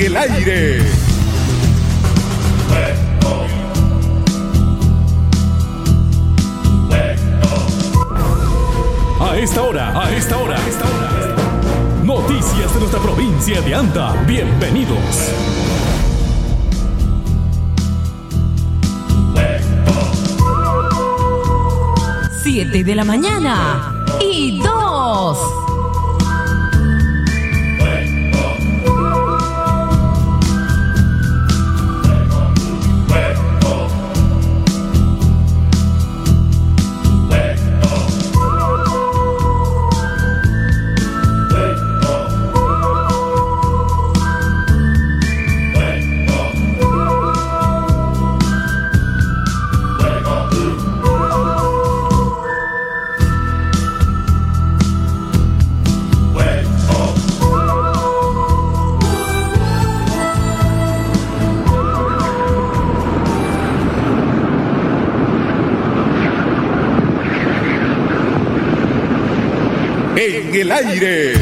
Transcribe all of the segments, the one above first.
En el aire. A esta hora, a esta hora, a esta hora. Noticias de nuestra provincia de Anta. Bienvenidos. Siete de la mañana y dos. El aire.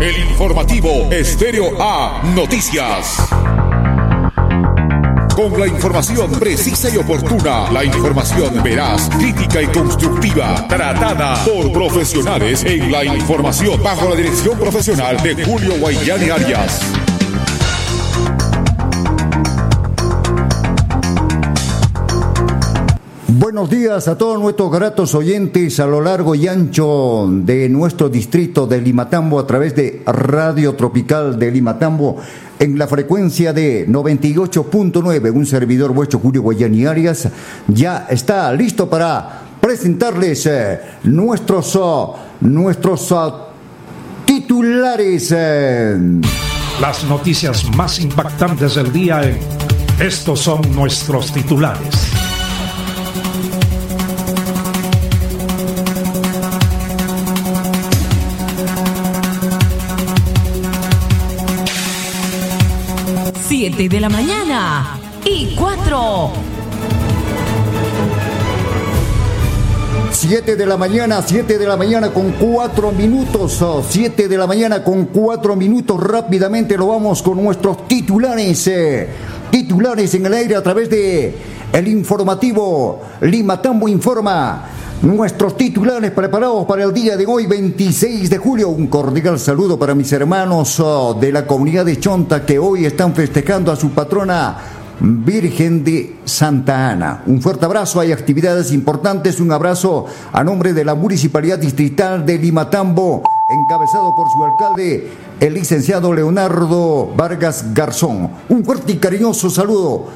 El informativo Estéreo A Noticias. Con la información precisa y oportuna, la información veraz, crítica y constructiva, tratada por profesionales en la información, bajo la dirección profesional de Julio Guayani Arias. Buenos días a todos nuestros gratos oyentes a lo largo y ancho de nuestro distrito de Limatambo a través de Radio Tropical de Limatambo en la frecuencia de 98.9. Un servidor vuestro Julio Guayani Arias ya está listo para presentarles eh, nuestros, oh, nuestros oh, titulares. eh. Las noticias más impactantes del día Estos son nuestros titulares. Siete de la mañana y cuatro. 7 de la mañana, 7 de la mañana con 4 minutos, 7 de la mañana con 4 minutos, rápidamente lo vamos con nuestros titulares, eh, titulares en el aire a través de el informativo Limatambo Informa. Nuestros titulares preparados para el día de hoy, 26 de julio. Un cordial saludo para mis hermanos oh, de la comunidad de Chonta que hoy están festejando a su patrona Virgen de Santa Ana. Un fuerte abrazo, hay actividades importantes, un abrazo a nombre de la Municipalidad Distrital de Limatambo, encabezado por su alcalde, el licenciado Leonardo Vargas Garzón. Un fuerte y cariñoso saludo.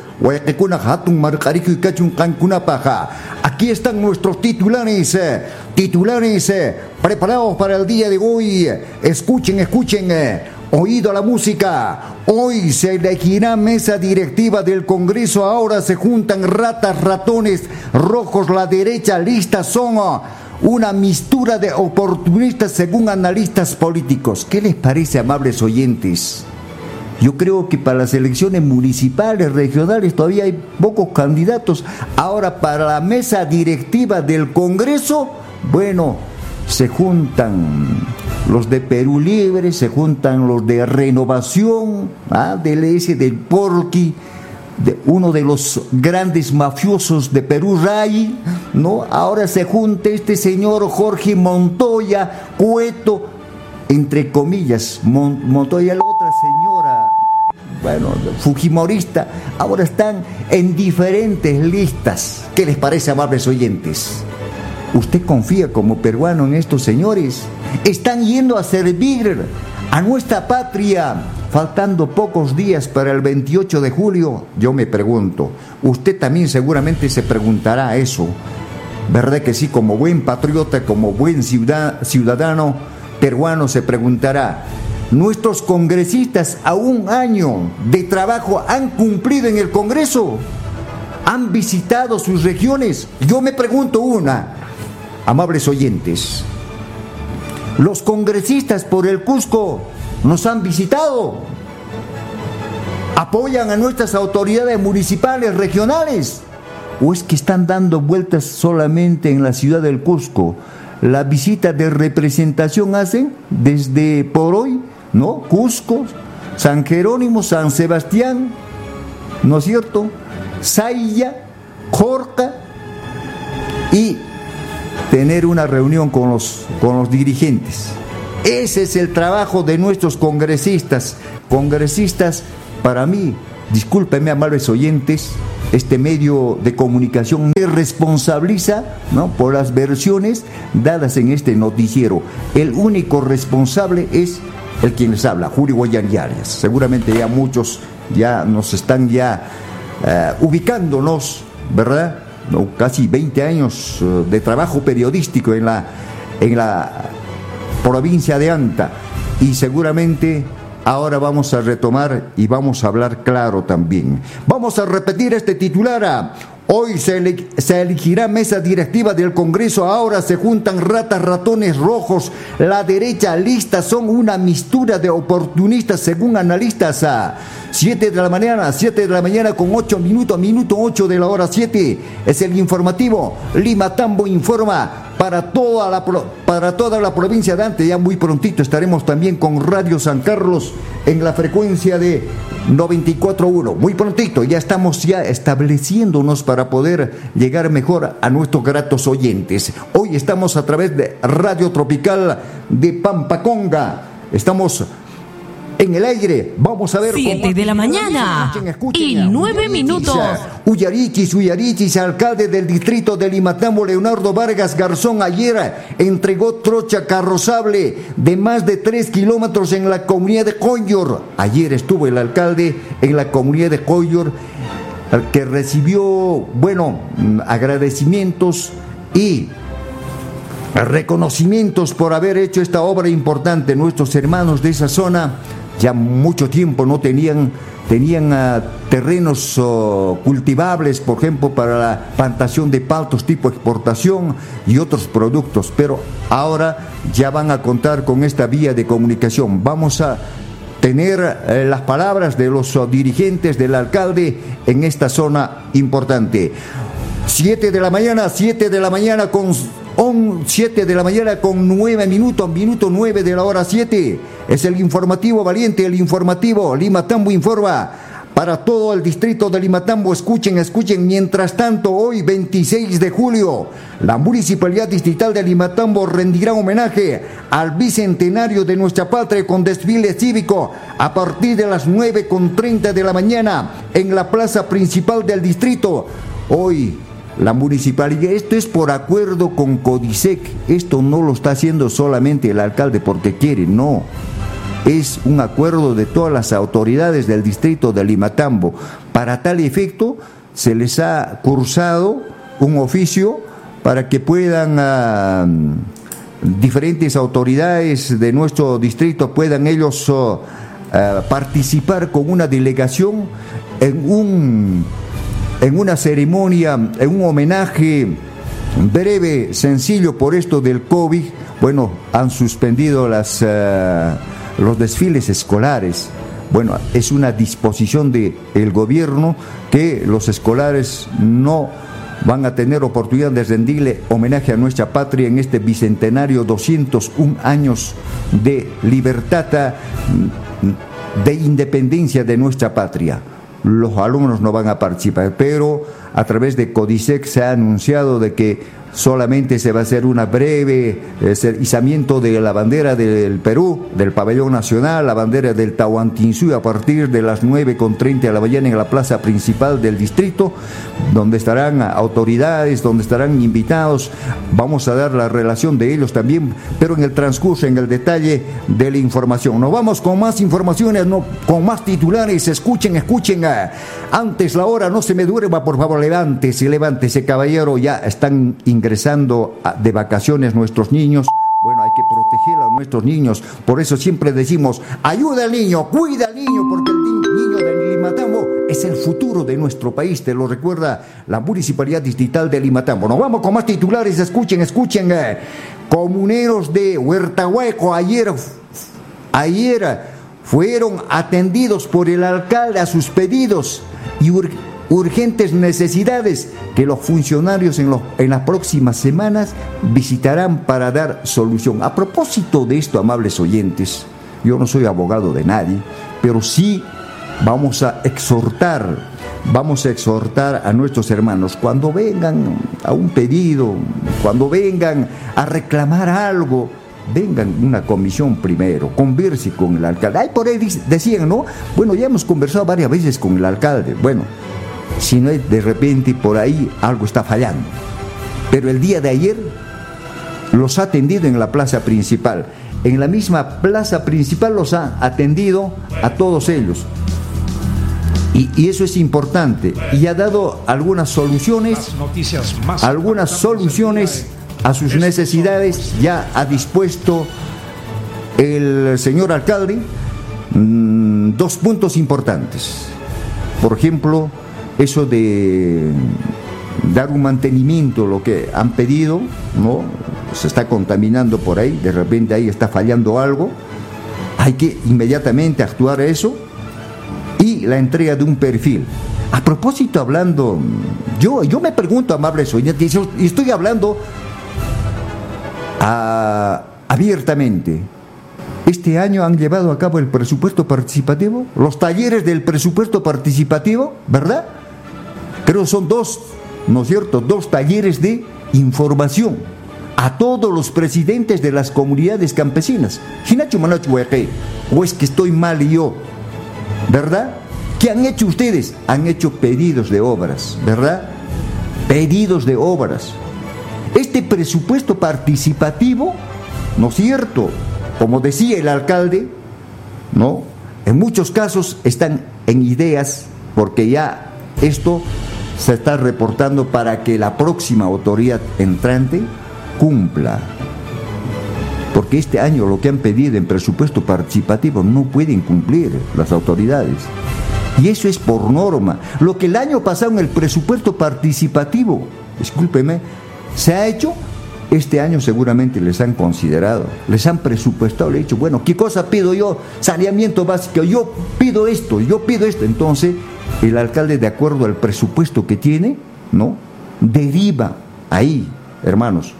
Aquí están nuestros titulares, eh, titulares eh, preparados para el día de hoy. Escuchen, escuchen. eh, Oído a la música. Hoy se elegirá mesa directiva del Congreso. Ahora se juntan ratas, ratones, rojos. La derecha lista son una mistura de oportunistas según analistas políticos. ¿Qué les parece, amables oyentes? Yo creo que para las elecciones municipales, regionales, todavía hay pocos candidatos. Ahora, para la mesa directiva del Congreso, bueno, se juntan los de Perú Libre, se juntan los de Renovación, ¿ah? del S, del Porqui, de uno de los grandes mafiosos de Perú, Ray, ¿no? Ahora se junta este señor Jorge Montoya, Cueto, entre comillas, Mon- Montoya, la otra señora, bueno, Fujimorista, ahora están en diferentes listas. ¿Qué les parece, amables oyentes? ¿Usted confía como peruano en estos señores? Están yendo a servir a nuestra patria, faltando pocos días para el 28 de julio. Yo me pregunto, usted también seguramente se preguntará eso. ¿Verdad que sí? Como buen patriota, como buen ciudad- ciudadano peruano se preguntará, ¿nuestros congresistas a un año de trabajo han cumplido en el Congreso? ¿Han visitado sus regiones? Yo me pregunto una, amables oyentes, ¿los congresistas por el Cusco nos han visitado? ¿Apoyan a nuestras autoridades municipales, regionales? ¿O es que están dando vueltas solamente en la ciudad del Cusco? La visita de representación hacen desde por hoy ¿no? Cusco, San Jerónimo, San Sebastián, ¿no es cierto? Saya, Jorca y tener una reunión con los, con los dirigentes. Ese es el trabajo de nuestros congresistas. Congresistas, para mí, discúlpenme, amables oyentes, este medio de comunicación se responsabiliza ¿no? por las versiones dadas en este noticiero. El único responsable es el quien les habla, Julio Guayani Seguramente ya muchos ya nos están ya eh, ubicándonos, ¿verdad? ¿No? Casi 20 años eh, de trabajo periodístico en la, en la provincia de Anta y seguramente Ahora vamos a retomar y vamos a hablar claro también. Vamos a repetir este titular. Hoy se, elegirá mesa directiva del Congreso, ahora se juntan ratas, ratones rojos, la derecha lista son una mistura de oportunistas según analistas. A 7 de la mañana, 7 de la mañana con 8 minutos, minuto 8 de la hora 7 es el informativo. Lima Tambo informa para toda la, para toda la provincia de Ante. Ya muy prontito estaremos también con Radio San Carlos en la frecuencia de 94.1. Muy prontito, ya estamos ya estableciéndonos para poder llegar mejor a nuestros gratos oyentes. Hoy estamos a través de Radio Tropical de Pampaconga. Estamos en el aire. Vamos a ver. Siete de la mañana. y nueve minutos. Uyarichis, Uyarichis, alcalde del distrito de Limatambo, Leonardo Vargas Garzón, ayer entregó trocha carrozable de más de tres kilómetros en la comunidad de Coyor. Ayer estuvo el alcalde en la comunidad de Coyor, que recibió, bueno, agradecimientos y reconocimientos por haber hecho esta obra importante. Nuestros hermanos de esa zona ya mucho tiempo no tenían, tenían ah, terrenos oh, cultivables, por ejemplo, para la plantación de paltos tipo exportación y otros productos, pero ahora ya van a contar con esta vía de comunicación. Vamos a tener eh, las palabras de los oh, dirigentes del alcalde en esta zona importante. Siete de la mañana, siete de la mañana con 7 de la mañana con 9 minutos, minuto 9 de la hora 7. Es el informativo valiente, el informativo Limatambo informa. Para todo el distrito de Limatambo, escuchen, escuchen. Mientras tanto, hoy 26 de julio, la Municipalidad Distrital de Limatambo rendirá homenaje al bicentenario de nuestra patria con desfile cívico a partir de las 9.30 de la mañana en la plaza principal del distrito. Hoy la municipalidad, esto es por acuerdo con Codisec, esto no lo está haciendo solamente el alcalde porque quiere, no. Es un acuerdo de todas las autoridades del distrito de Limatambo. Para tal efecto, se les ha cursado un oficio para que puedan ah, diferentes autoridades de nuestro distrito puedan ellos oh, ah, participar con una delegación en un en una ceremonia, en un homenaje breve, sencillo por esto del COVID, bueno, han suspendido las, eh, los desfiles escolares. Bueno, es una disposición del el gobierno que los escolares no van a tener oportunidad de rendirle homenaje a nuestra patria en este bicentenario 201 años de libertad, de independencia de nuestra patria los alumnos no van a participar, pero a través de Codisec se ha anunciado de que solamente se va a hacer una breve eh, de la bandera del Perú, del pabellón nacional, la bandera del Tahuantinsuyo a partir de las 9.30 de la mañana en la plaza principal del distrito, donde estarán autoridades, donde estarán invitados. Vamos a dar la relación de ellos también, pero en el transcurso, en el detalle de la información. Nos vamos con más informaciones, no, con más titulares. Escuchen, escuchen. Antes la hora, no se me duerma, por favor, levántese, levántese, caballero. Ya están ingresando de vacaciones nuestros niños. Bueno, hay que proteger a nuestros niños. Por eso siempre decimos, ayuda al niño, cuida al niño, porque el niño de Limatambo es el futuro de nuestro país. Te lo recuerda la Municipalidad Distrital de Limatambo. Nos vamos con más titulares. Escuchen, escuchen. Eh. Comuneros de Huertahueco ayer, ayer fueron atendidos por el alcalde a sus pedidos y urgentes necesidades que los funcionarios en, en, las próximas semanas visitarán para dar solución. A propósito de esto, amables oyentes, yo no soy abogado de nadie, pero sí vamos a exhortar, vamos a exhortar a nuestros hermanos cuando vengan a un pedido, cuando vengan a reclamar algo, vengan una comisión primero, converse con el alcalde. Ay, por ahí decían, ¿no? Bueno, ya hemos conversado varias veces con el alcalde. Bueno, si no es de repente por ahí algo está fallando. Pero el día de ayer los ha atendido en la plaza principal. En la misma plaza principal los ha atendido a todos ellos. Y, eso es importante. Y ha dado algunas soluciones, algunas soluciones a sus necesidades. Ya ha dispuesto el señor alcalde mm, dos puntos importantes. Por ejemplo, eso de dar un mantenimiento, lo que han pedido, ¿no? Se está contaminando por ahí, de repente ahí está fallando algo, hay que inmediatamente actuar a eso y la entrega de un perfil. A propósito, hablando, yo, yo me pregunto, amables oyentes, y estoy hablando abiertamente. Este año han llevado a cabo el presupuesto participativo, los talleres del presupuesto participativo, ¿verdad? Creo son dos, ¿no es cierto? Dos talleres de información a todos los presidentes de las comunidades campesinas. O es que estoy mal yo, ¿verdad? ¿Qué han hecho ustedes? Han hecho pedidos de obras, ¿verdad? Pedidos de obras. Este presupuesto participativo, ¿no es cierto? Como decía el alcalde, ¿no? En muchos casos están en ideas, porque ya esto se está reportando para que la próxima autoridad entrante cumpla. Porque este año lo que han pedido en presupuesto participativo no pueden cumplir las autoridades. Y eso es por norma. Lo que el año pasado en el presupuesto participativo, discúlpeme, se ha hecho, este año seguramente les han considerado, les han presupuestado, le han dicho, bueno, ¿qué cosa pido yo? Saneamiento básico, yo pido esto, yo pido esto. Entonces, el alcalde, de acuerdo al presupuesto que tiene, ¿no? Deriva ahí, hermanos.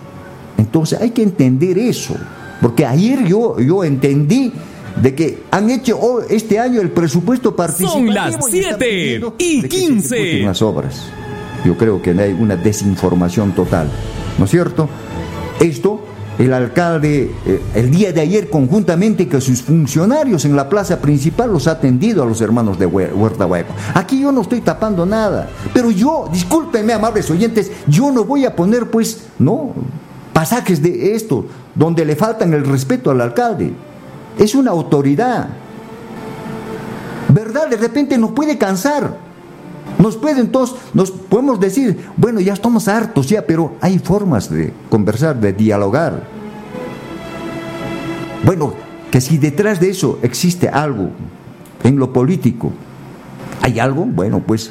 Entonces hay que entender eso, porque ayer yo, yo entendí de que han hecho este año el presupuesto participativo. Son las 7 y 15. las obras. Yo creo que hay una desinformación total, ¿no es cierto? Esto el alcalde eh, el día de ayer conjuntamente con sus funcionarios en la plaza principal los ha atendido a los hermanos de Huerta Hueco. Aquí yo no estoy tapando nada, pero yo, discúlpenme amables oyentes, yo no voy a poner pues, no, pasajes de esto donde le faltan el respeto al alcalde. Es una autoridad. ¿Verdad? De repente nos puede cansar. Nos puede entonces, nos podemos decir, bueno, ya estamos hartos ya, pero hay formas de conversar, de dialogar. Bueno, que si detrás de eso existe algo en lo político, hay algo, bueno, pues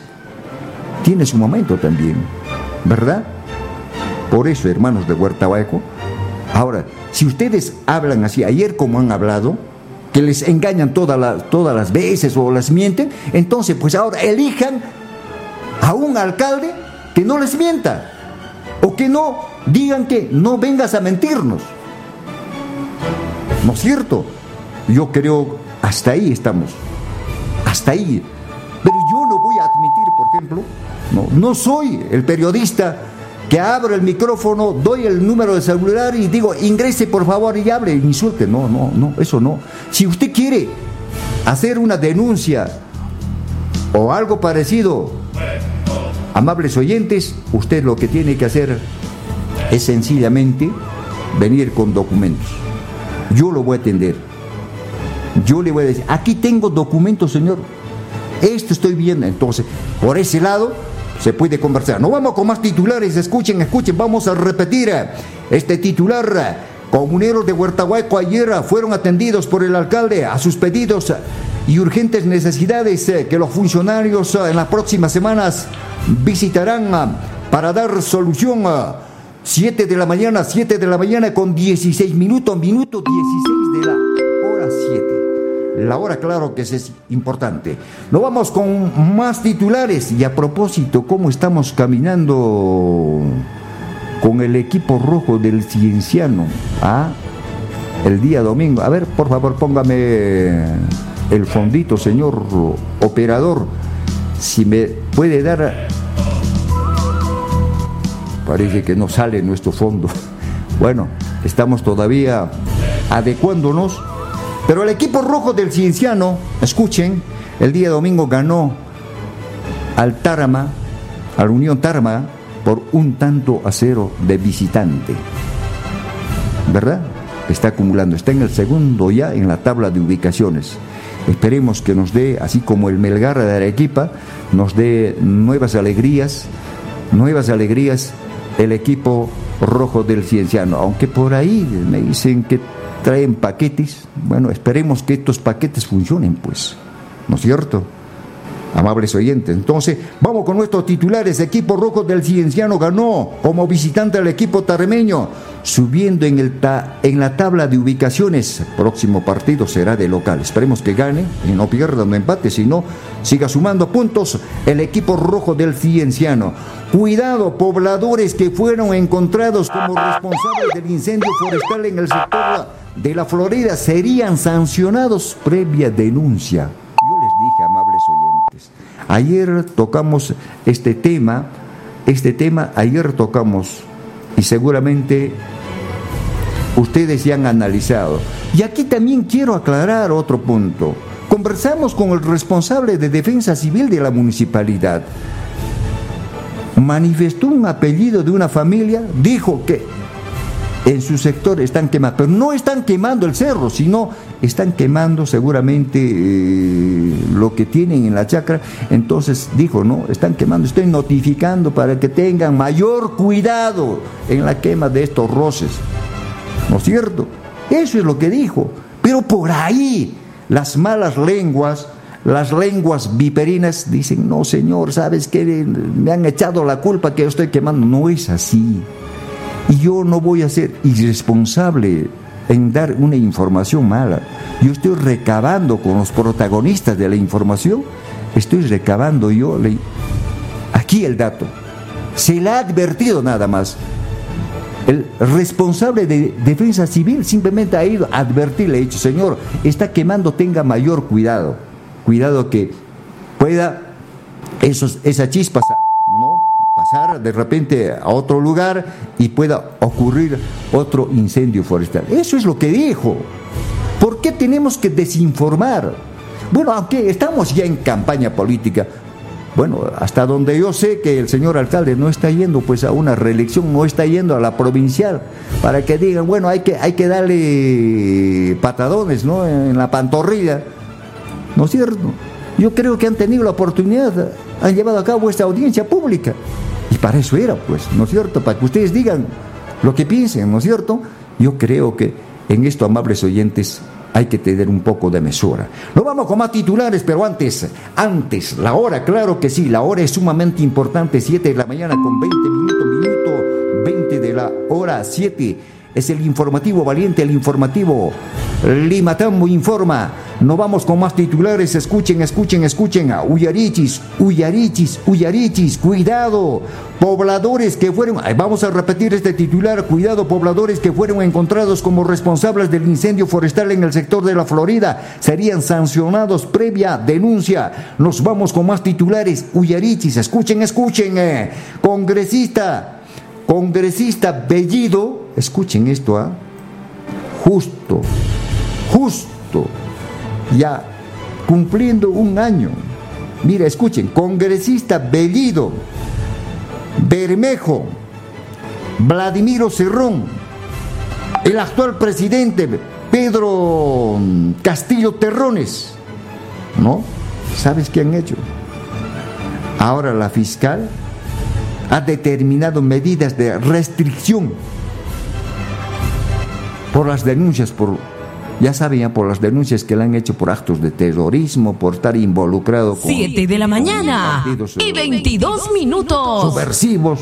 tiene su momento también, ¿verdad? Por eso, hermanos de Huerta Hueco, ahora, si ustedes hablan así, ayer como han hablado, que les engañan todas las, todas las veces o las mienten, entonces pues ahora elijan a un alcalde que no les mienta o que no digan que no vengas a mentirnos. ¿No es cierto? Yo creo, hasta ahí estamos, hasta ahí. Pero yo no voy a admitir, por ejemplo, no, no soy el periodista que abro el micrófono, doy el número de celular y digo, ingrese por favor y hable, insulte. No, no, no, eso no. Si usted quiere hacer una denuncia o algo parecido Amables oyentes, usted lo que tiene que hacer es sencillamente venir con documentos. Yo lo voy a atender. Yo le voy a decir, aquí tengo documentos, señor. Esto estoy viendo. Entonces, por ese lado se puede conversar. No vamos con más titulares. Escuchen, escuchen. Vamos a repetir este titular. Comuneros de Huertahuaco ayer fueron atendidos por el alcalde a sus pedidos y urgentes necesidades eh, que los funcionarios eh, en las próximas semanas visitarán ah, para dar solución a 7 de la mañana, 7 de la mañana con 16 minutos, minuto 16 de la hora 7. La hora, claro que es importante. Nos vamos con más titulares y a propósito, ¿cómo estamos caminando con el equipo rojo del Cienciano? ¿Ah? el día domingo. A ver, por favor, póngame el fondito, señor operador. Si me puede dar... Parece que no sale nuestro fondo. Bueno, estamos todavía adecuándonos. Pero el equipo rojo del Cienciano, escuchen, el día domingo ganó al Tarama, a la Unión Tarama, por un tanto a cero de visitante. ¿Verdad? Está acumulando, está en el segundo ya en la tabla de ubicaciones. Esperemos que nos dé, así como el Melgar de Arequipa, nos dé nuevas alegrías, nuevas alegrías el equipo rojo del Cienciano. Aunque por ahí me dicen que traen paquetes, bueno, esperemos que estos paquetes funcionen, pues, ¿no es cierto? Amables oyentes, entonces vamos con nuestros titulares. Equipo rojo del Cienciano ganó como visitante al equipo tarremeño, subiendo en, el en la tabla de ubicaciones. Próximo partido será de local. Esperemos que gane y no pierda un empate, sino siga sumando puntos el equipo rojo del Cienciano. Cuidado, pobladores que fueron encontrados como responsables del incendio forestal en el sector de la Florida serían sancionados previa denuncia. Yo les dije, amables oyentes, ayer tocamos este tema, este tema ayer tocamos y seguramente ustedes ya han analizado. Y aquí también quiero aclarar otro punto. Conversamos con el responsable de defensa civil de la municipalidad. Manifestó un apellido de una familia, dijo que en su sector están quemando, pero no están quemando el cerro, sino están quemando seguramente eh, lo que tienen en la chacra. Entonces dijo, no, están quemando, estoy notificando para que tengan mayor cuidado en la quema de estos roces. ¿No es cierto? Eso es lo que dijo. Pero por ahí las malas lenguas, las lenguas viperinas dicen, no señor, ¿sabes qué? Me han echado la culpa que yo estoy quemando. No es así. Y yo no voy a ser irresponsable en dar una información mala. Yo estoy recabando con los protagonistas de la información, estoy recabando yo aquí el dato. Se le ha advertido nada más. El responsable de defensa civil simplemente ha ido a advertirle, ha dicho, señor, está quemando, tenga mayor cuidado. Cuidado que pueda esa chispa de repente a otro lugar y pueda ocurrir otro incendio forestal. Eso es lo que dijo. ¿Por qué tenemos que desinformar? Bueno, aunque estamos ya en campaña política, bueno, hasta donde yo sé que el señor alcalde no está yendo pues a una reelección, no está yendo a la provincial, para que digan, bueno, hay que, hay que darle patadones, ¿no? En la pantorrilla. ¿No es cierto? Yo creo que han tenido la oportunidad, han llevado a cabo esta audiencia pública. Y para eso era, pues, ¿no es cierto? Para que ustedes digan lo que piensen, ¿no es cierto? Yo creo que en esto, amables oyentes, hay que tener un poco de mesura. No vamos con más titulares, pero antes, antes, la hora, claro que sí, la hora es sumamente importante, 7 de la mañana con 20 minutos, minuto 20 de la hora 7 es el informativo valiente, el informativo Limatambo informa. No vamos con más titulares, escuchen, escuchen, escuchen. Uyarichis, Uyarichis, Uyarichis, cuidado. Pobladores que fueron, vamos a repetir este titular, cuidado, pobladores que fueron encontrados como responsables del incendio forestal en el sector de la Florida serían sancionados previa denuncia. Nos vamos con más titulares, Uyarichis, escuchen, escuchen. Eh. Congresista congresista Bellido, escuchen esto, ¿ah? justo, justo, ya cumpliendo un año. Mira, escuchen, congresista Bellido, Bermejo, Vladimiro Cerrón, el actual presidente Pedro Castillo Terrones, ¿no? ¿Sabes qué han hecho? Ahora la fiscal ha determinado medidas de restricción por las denuncias, por, ya sabían, por las denuncias que le han hecho por actos de terrorismo, por estar involucrado con... Siete de la mañana y 22 minutos. Subversivos.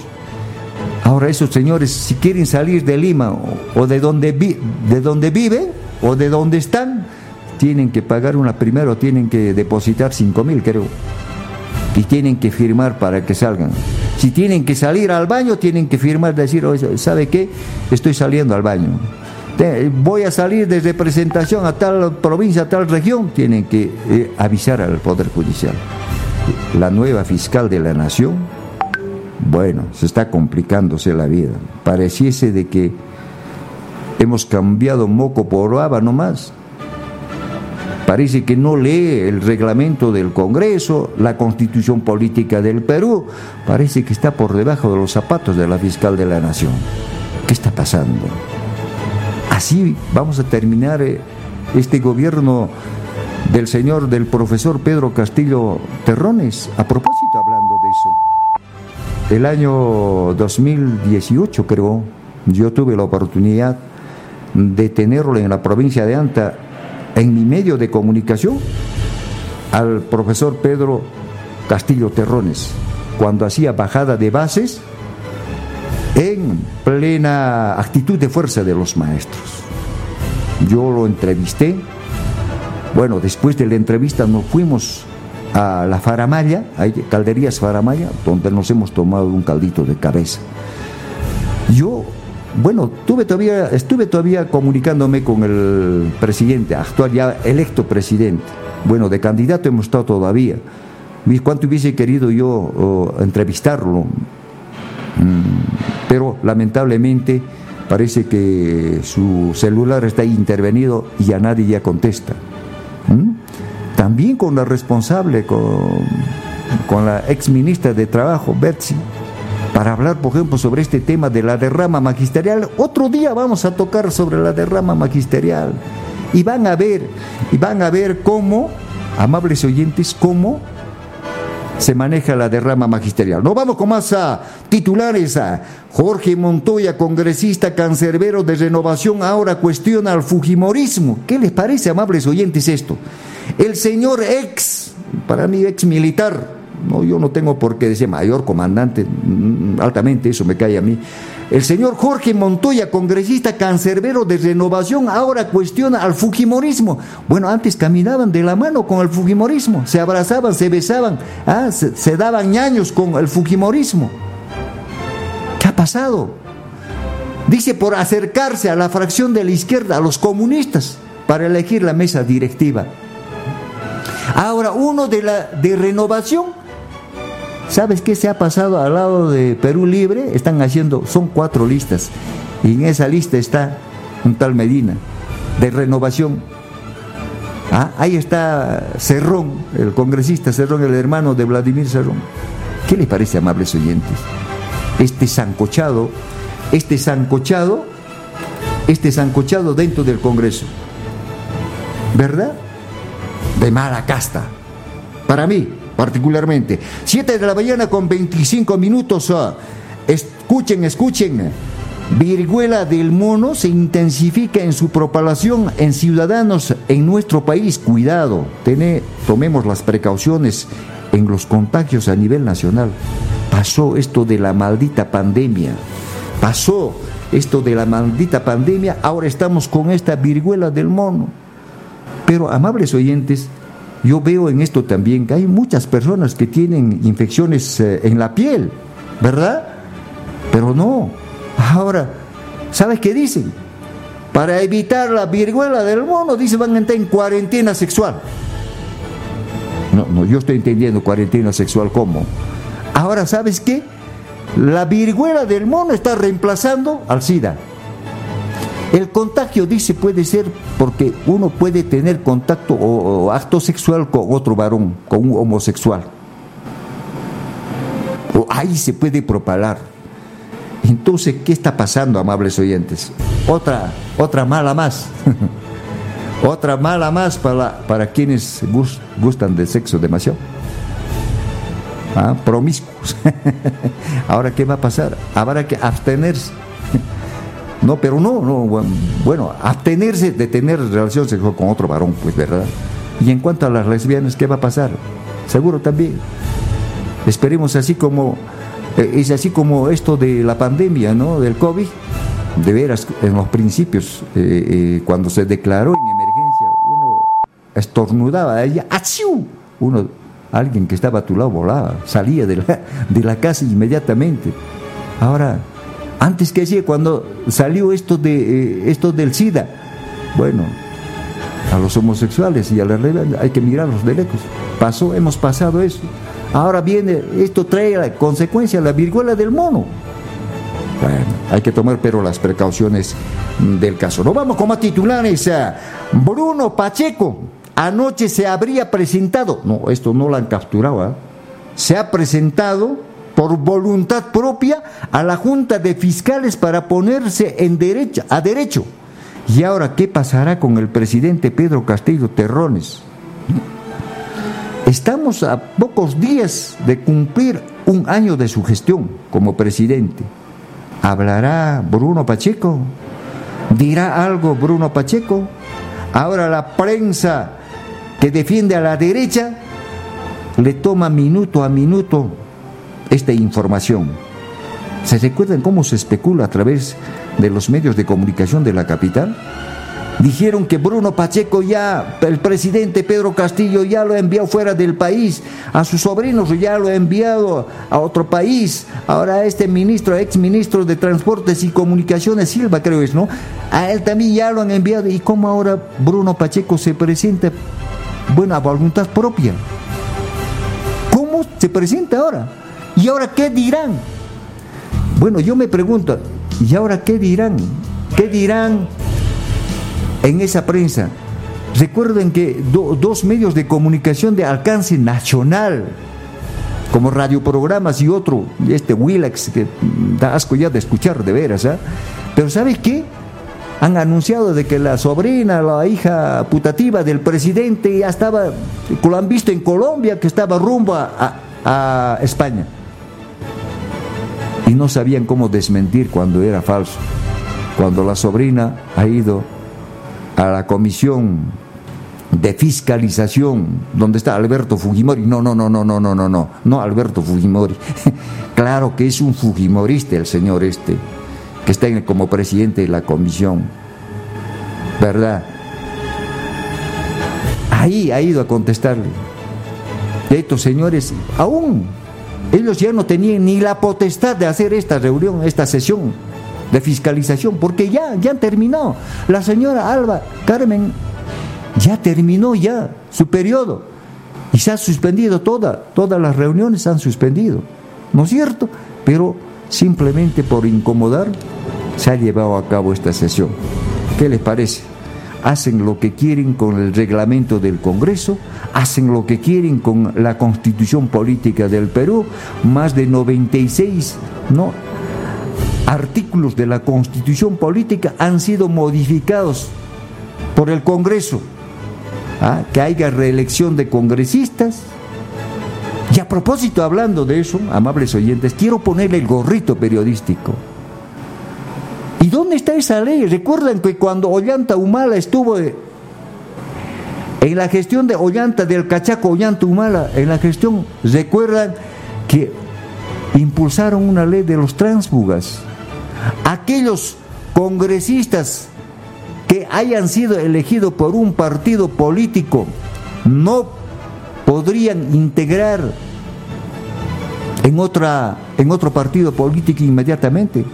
Ahora esos señores, si quieren salir de Lima o, de, donde de donde viven o de donde están, tienen que pagar una primero, tienen que depositar cinco mil, creo. Y tienen que firmar para que salgan. Si tienen que salir al baño, tienen que firmar, decir, ¿sabe qué? Estoy saliendo al baño. Voy a salir de representación a tal provincia, a tal región, tienen que eh, avisar al Poder Judicial. La nueva fiscal de la nación, bueno, se está complicándose la vida. Pareciese de que hemos cambiado moco por baba nomás. Parece que no lee el reglamento del Congreso, la constitución política del Perú. Parece que está por debajo de los zapatos de la fiscal de la nación. ¿Qué está pasando? Así vamos a terminar eh, este gobierno del señor, del profesor Pedro Castillo Terrones. A propósito, hablando de eso, el año 2018 creo, yo tuve la oportunidad de tenerlo en la provincia de Anta, en mi medio de comunicación, al profesor Pedro Castillo Terrones, cuando hacía bajada de bases plena actitud de fuerza de los maestros. Yo lo entrevisté, bueno, después de la entrevista nos fuimos a la Faramaya, hay calderías Faramaya, donde nos hemos tomado un caldito de cabeza. Yo, bueno, tuve todavía, estuve todavía comunicándome con el presidente, actual ya electo presidente. Bueno, de candidato hemos estado todavía. ¿Cuánto hubiese querido yo oh, entrevistarlo? Mm, pero lamentablemente parece que su celular está intervenido y a nadie ya contesta. También con la responsable, con, con la ex ministra de Trabajo, Betsy, para hablar, por ejemplo, sobre este tema de la derrama magisterial. Otro día vamos a tocar sobre la derrama magisterial. Y van a ver, y van a ver cómo, amables oyentes, cómo se maneja la derrama magisterial. No vamos con más a titulares. A Jorge Montoya, congresista cancerbero de renovación, ahora cuestiona al Fujimorismo. ¿Qué les parece, amables oyentes, esto? El señor ex, para mí ex militar, no, yo no tengo por qué decir mayor comandante, mm, altamente eso me cae a mí. El señor Jorge Montoya, congresista cancerbero de renovación, ahora cuestiona al Fujimorismo. Bueno, antes caminaban de la mano con el Fujimorismo, se abrazaban, se besaban, ah, se, daban ñaños con el Fujimorismo. ¿Qué ha pasado? Dice por acercarse a la fracción de la izquierda, a los comunistas, para elegir la mesa directiva. Ahora, uno de, la, de renovación ¿Sabes qué se ha pasado al lado de Perú Libre? Están haciendo, son cuatro listas. Y en esa lista está un tal Medina, de renovación. Ah, ahí está Cerrón, el congresista Cerrón, el hermano de Vladimir Cerrón. ¿Qué le parece, amables oyentes? Este zancochado, este zancochado, este zancochado dentro del Congreso. ¿Verdad? De mala casta. Para mí, particularmente. 7 de la mañana con 25 minutos. Ah, escuchen, escuchen. Viruela del mono se intensifica en su propagación en ciudadanos en nuestro país. Cuidado, tomemos las precauciones en los contagios a nivel nacional. Pasó esto de la maldita pandemia. Pasó esto de la maldita pandemia. Ahora estamos con esta viruela del mono. Pero, amables oyentes, yo veo en esto también que hay muchas personas que tienen infecciones eh, en la piel, ¿verdad? Pero no. Ahora, ¿sabes qué dicen? Para evitar la viruela del mono, dicen van a entrar en cuarentena sexual. No, no, yo estoy entendiendo cuarentena sexual como. Ahora, ¿sabes qué? La viruela del mono está reemplazando al SIDA. El contagio, dice, puede ser porque uno puede tener contacto o, acto sexual con otro varón, con un homosexual. O ahí se puede propalar. Entonces, ¿qué está pasando, amables oyentes? Otra, otra mala más. otra mala más para, para quienes gustan del sexo demasiado. ¿Ah? Promiscuos. Ahora, ¿qué va a pasar? Habrá que abstenerse. No, pero no, no, bueno, abstenerse de tener relación sexual con otro varón, pues, ¿verdad? Y en cuanto a las lesbianas, ¿qué va a pasar? Seguro también. Esperemos así como, eh, es así como esto de la pandemia, ¿no? Del COVID. De veras, en los principios, eh, eh, cuando se declaró en emergencia, uno estornudaba, ella, ¡achiu! Uno, alguien que estaba a tu lado volaba, salía de la, de la casa inmediatamente. Ahora, Antes que sí, cuando salió esto, de, eh, esto del SIDA, bueno, a los homosexuales y a la rebelde hay que mirarlos de lejos. Pasó, hemos pasado eso. Ahora viene, esto trae la consecuencia, la viruela del mono. Bueno, hay que tomar pero las precauciones del caso. No vamos con más titulares. Bruno Pacheco, anoche se habría presentado, no, esto no lo han capturado, ¿ah? se ha presentado por voluntad propia a la Junta de Fiscales para ponerse en derecha, a derecho. Y ahora, ¿qué pasará con el presidente Pedro Castillo Terrones? Estamos a pocos días de cumplir un año de su gestión como presidente. ¿Hablará Bruno Pacheco? ¿Dirá algo Bruno Pacheco? Ahora la prensa que defiende a la derecha le toma minuto a minuto esta información. ¿Se recuerdan cómo se especula a través de los medios de comunicación de la capital? Dijeron que Bruno Pacheco ya, el presidente Pedro Castillo ya lo ha enviado fuera del país, a sus sobrinos ya lo ha enviado a otro país, ahora a este ministro, ex ministro de Transportes y Comunicaciones, Silva creo es, ¿no? A él también ya lo han enviado. ¿Y cómo ahora Bruno Pacheco se presenta, bueno, a voluntad propia? ¿Cómo se presenta ahora? ¿Y ahora qué dirán? Bueno, yo me pregunto, ¿y ahora qué dirán? ¿Qué dirán en esa prensa. Recuerden que dos medios de comunicación de alcance nacional, como radioprogramas y otro, este Willax, que da asco ya de escuchar de veras, ¿ah? pero ¿sabes qué? Han anunciado de que la sobrina, la hija putativa del presidente ya estaba, lo han visto en Colombia, que estaba rumbo a España. Y no sabían cómo desmentir cuando era falso. Cuando la sobrina ha ido a la comisión de fiscalización donde está Alberto Fujimori. No, no, no, no, no, no, no, no, no Alberto Fujimori. claro que es un Fujimorista el señor este, que está como presidente de la comisión. ¿Verdad? Ahí ha ido a contestarle. estos señores, aún, ellos ya no tenían ni la potestad de hacer esta reunión, esta sesión de fiscalización, porque ya, ya terminó. La señora Alba Carmen ya terminó ya su periodo y se ha suspendido toda, todas las reuniones se han suspendido, ¿no es cierto? Pero simplemente por incomodar se ha llevado a cabo esta sesión. ¿Qué les parece? Hacen lo que quieren con el reglamento del Congreso, hacen lo que quieren con la constitución política del Perú, más de 96 ¿no? artículos de la constitución política han sido modificados por el Congreso, ¿ah? que haya reelección de congresistas. Y a propósito, hablando de eso, amables oyentes, quiero ponerle el gorrito periodístico. ¿Y dónde está esa ley? Recuerden que cuando Ollanta Humala estuvo en la gestión de Ollanta, del Cachaco Ollanta Humala, en la gestión, recuerdan que impulsaron una ley de los tránsfugas aquellos congresistas que hayan sido elegidos por un partido político no podrían integrar en, otra, en otro partido político inmediatamente.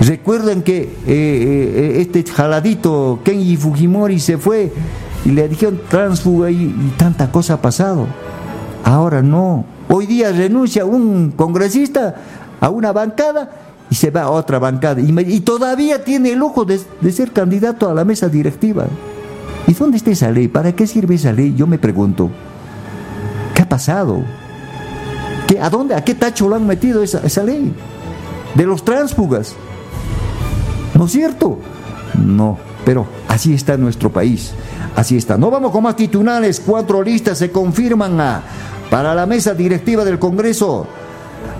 Recuerden que eh, eh, este jaladito Kenji Fujimori se fue y le dijeron transfuga y, tanta cosa ha pasado. Ahora no. Hoy día renuncia un congresista a una bancada y se va a otra bancada y, todavía tiene el lujo de, ser candidato a la mesa directiva. ¿Y dónde está esa ley? ¿Para qué sirve esa ley? Yo me pregunto. ¿Qué ha pasado? ¿Qué, ¿A dónde? ¿A qué tacho lo han metido esa, esa ley? De los tránsfugas. ¿No es cierto? No, pero así está nuestro país. Así está. No vamos con más titulares. Cuatro listas se confirman a, para la mesa directiva del Congreso.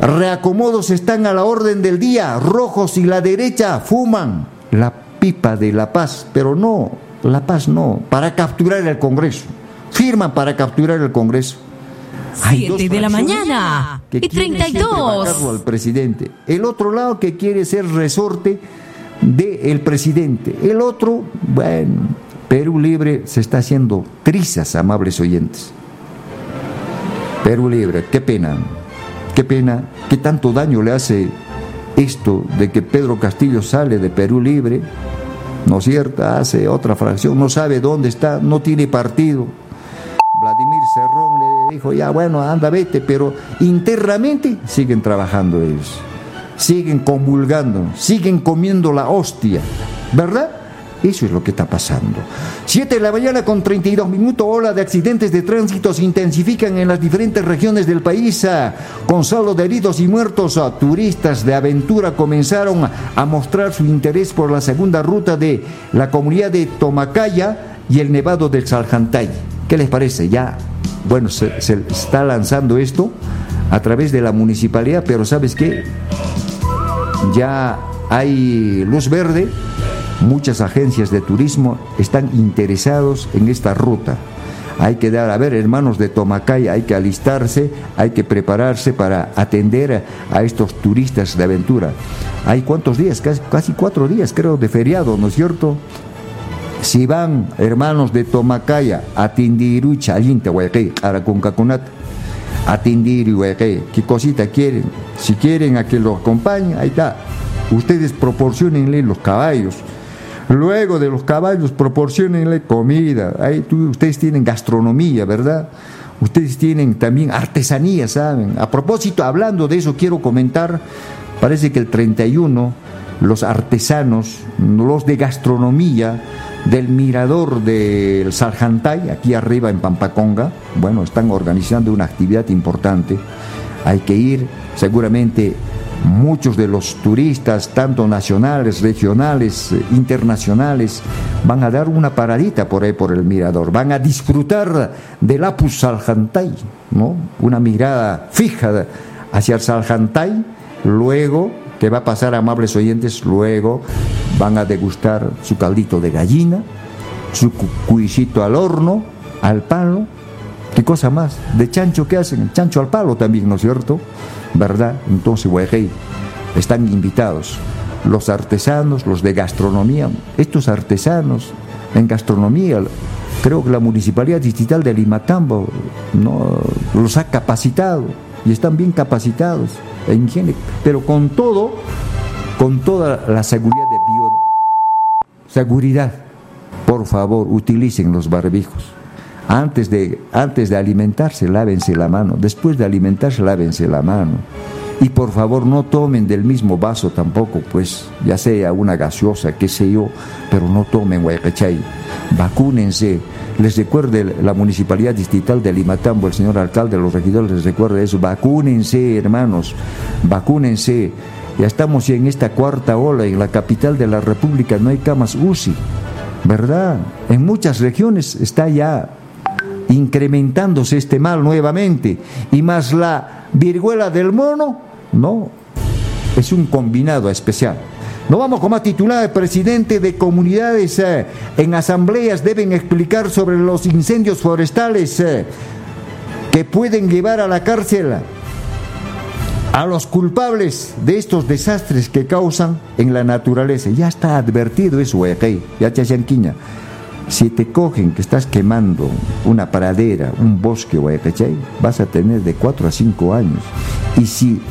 Reacomodos están a la orden del día, rojos y la derecha fuman la pipa de la paz, pero no, la paz no, para capturar el Congreso. Firman para capturar el Congreso. Siete de la mañana y 32. al presidente. El otro lado que quiere ser resorte del presidente. El otro, bueno, Perú Libre se está haciendo trizas, amables oyentes. Perú Libre, qué pena. Qué pena, qué tanto daño le hace esto de que Pedro Castillo sale de Perú Libre, ¿no es cierto? Hace otra fracción, no sabe dónde está, no tiene partido. Vladimir Cerrón le dijo, ya bueno, anda, vete, pero internamente siguen trabajando ellos, siguen convulgando, siguen comiendo la hostia, ¿verdad? Eso es lo que está pasando. 7 de la mañana con 32 minutos, ola de accidentes de tránsito se intensifican en las diferentes regiones del país. Ah, con saldo de heridos y muertos, ah, turistas de aventura comenzaron a mostrar su interés por la segunda ruta de la comunidad de Tomacaya y el Nevado del Saljantay. ¿Qué les parece? Ya, bueno, se está lanzando esto a través de la municipalidad, pero ¿sabes qué? Ya hay luz verde Muchas agencias de turismo están interesados en esta ruta. Hay que dar, a ver, hermanos de Tomacay, hay que alistarse, hay que prepararse para atender a estos turistas de aventura. Hay cuántos días, casi, cuatro días creo de feriado, ¿no es cierto? Si van hermanos de Tomacaya a Tindiru, Chalinta, Aracuncacunat, a Tindiru, ¿qué cosita quieren? Si quieren a que los acompañen, ahí está. Ustedes proporcionenle los caballos Luego de los caballos, proporcionenle comida. Ahí ustedes tienen gastronomía, ¿verdad? Ustedes tienen también artesanía, ¿saben? A propósito, hablando de eso, quiero comentar, parece que el 31, los artesanos, los de gastronomía del mirador del Sarjantay, aquí arriba en Pampaconga, bueno, están organizando una actividad importante. Hay que ir, seguramente Muchos de los turistas, tanto nacionales, regionales, eh, internacionales, van a dar una paradita por ahí por el mirador, van a disfrutar del Apus Saljantay, ¿no? Una mirada fija hacia el Saljantay, luego, que va a pasar, amables oyentes, luego van a degustar su caldito de gallina, su cuisito al horno, al palo, ¿qué cosa más? De chancho, ¿qué hacen? Chancho al palo también, ¿no es cierto? ¿verdad? Entonces, Guayjay, están invitados los artesanos, los de gastronomía, estos artesanos en gastronomía, creo que la Municipalidad Distrital de Limatambo ¿no? los ha capacitado y están bien capacitados en higiene, pero con todo, con toda la seguridad de seguridad, por favor, utilicen los barbijos. Antes de, antes de alimentarse, lávense la mano. Después de alimentarse, lávense la mano. Y por favor no tomen del mismo vaso tampoco, pues ya sea una gaseosa, qué sé yo, pero no tomen guayachay. Vacúnense. Les recuerde la Municipalidad Distrital de Limatambo, el señor alcalde, los regidores les recuerda eso. Vacúnense, hermanos, vacúnense. Ya estamos en esta cuarta ola, en la capital de la República no hay camas UCI, ¿verdad? En muchas regiones está ya incrementándose este mal nuevamente, y más la viruela del mono, no, es un combinado especial. No vamos con más titular, presidente de comunidades eh, en asambleas deben explicar sobre los incendios forestales eh, que pueden llevar a la cárcel a los culpables de estos desastres que causan en la naturaleza. Ya está advertido eso, eh, ya si te cogen que estás quemando una pradera, un bosque, ¿cachai? vas a tener de 4 a 5 años. Y si,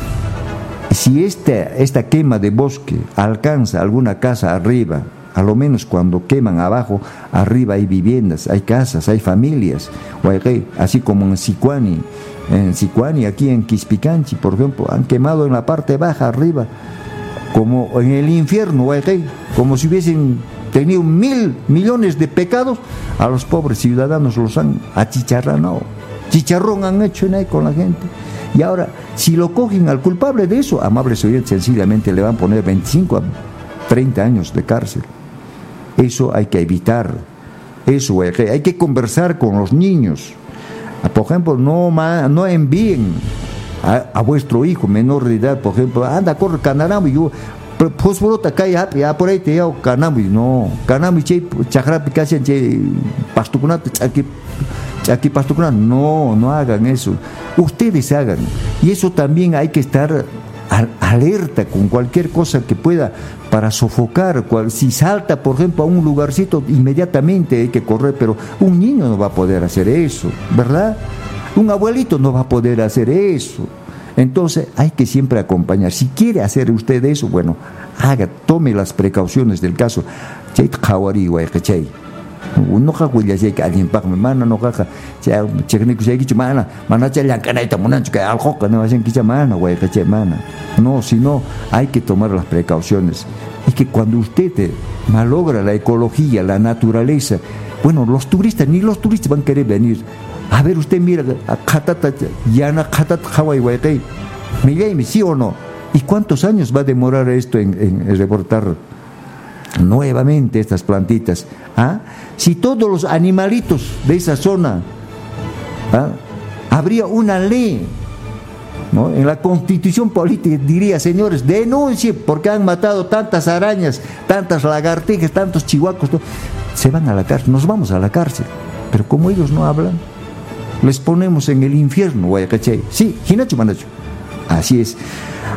si esta, esta quema de bosque alcanza alguna casa arriba, a lo menos cuando queman abajo, arriba hay viviendas, hay casas, hay familias, así como en Sicuani, en Sicuani, aquí en Quispicanchi, por ejemplo, han quemado en la parte baja arriba, como en el infierno, como si hubiesen tenido mil millones de pecados, a los pobres ciudadanos los han achicharrado. Chicharrón han hecho en ahí con la gente. Y ahora, si lo cogen al culpable de eso, amables oyentes, sencillamente le van a poner 25 a 30 años de cárcel. Eso hay que evitar. Eso hay que conversar con los niños. Por ejemplo, no, no envíen a, vuestro hijo menor de edad, por ejemplo, anda, corre canaramo yo, phosphorota kay ya por ahí te yao kanami no kanami che chakra picacia che pastukunat aquí aquí pastukunat no no hagan eso. Ustedes hagan. Y eso también hay que estar alerta con cualquier cosa que pueda para sofocar cual, si salta por ejemplo a un lugarcito inmediatamente hay que correr pero un niño no va a poder hacer eso verdad un abuelito no va a poder hacer eso Entonces hay que siempre acompañar. Si quiere hacer usted eso, bueno, haga, tome las precauciones del caso. No ka kuya que alguien pa mana no ka cha chekni ku que mana mana cha la kana ita munan que algo que no hacen que mana que mana no sino hay que tomar las precauciones. Y que cuando usted malogra la ecología la naturaleza bueno los turistas ni los turistas van a querer venir. A ver usted mira katata yana katat Hawaii güey Miguel sí o no y cuántos años va a demorar esto en, en reportar nuevamente estas plantitas. ¿ah? Si todos los animalitos de esa zona, ¿ah? habría una ley. ¿no? En la constitución política diría, señores, denuncie porque han matado tantas arañas, tantas lagartijas, tantos chihuacos. Se van a la cárcel, nos vamos a la cárcel. Pero como ellos no hablan, les ponemos en el infierno, Guayacachay. Sí, Hinacho Manacho. Así es.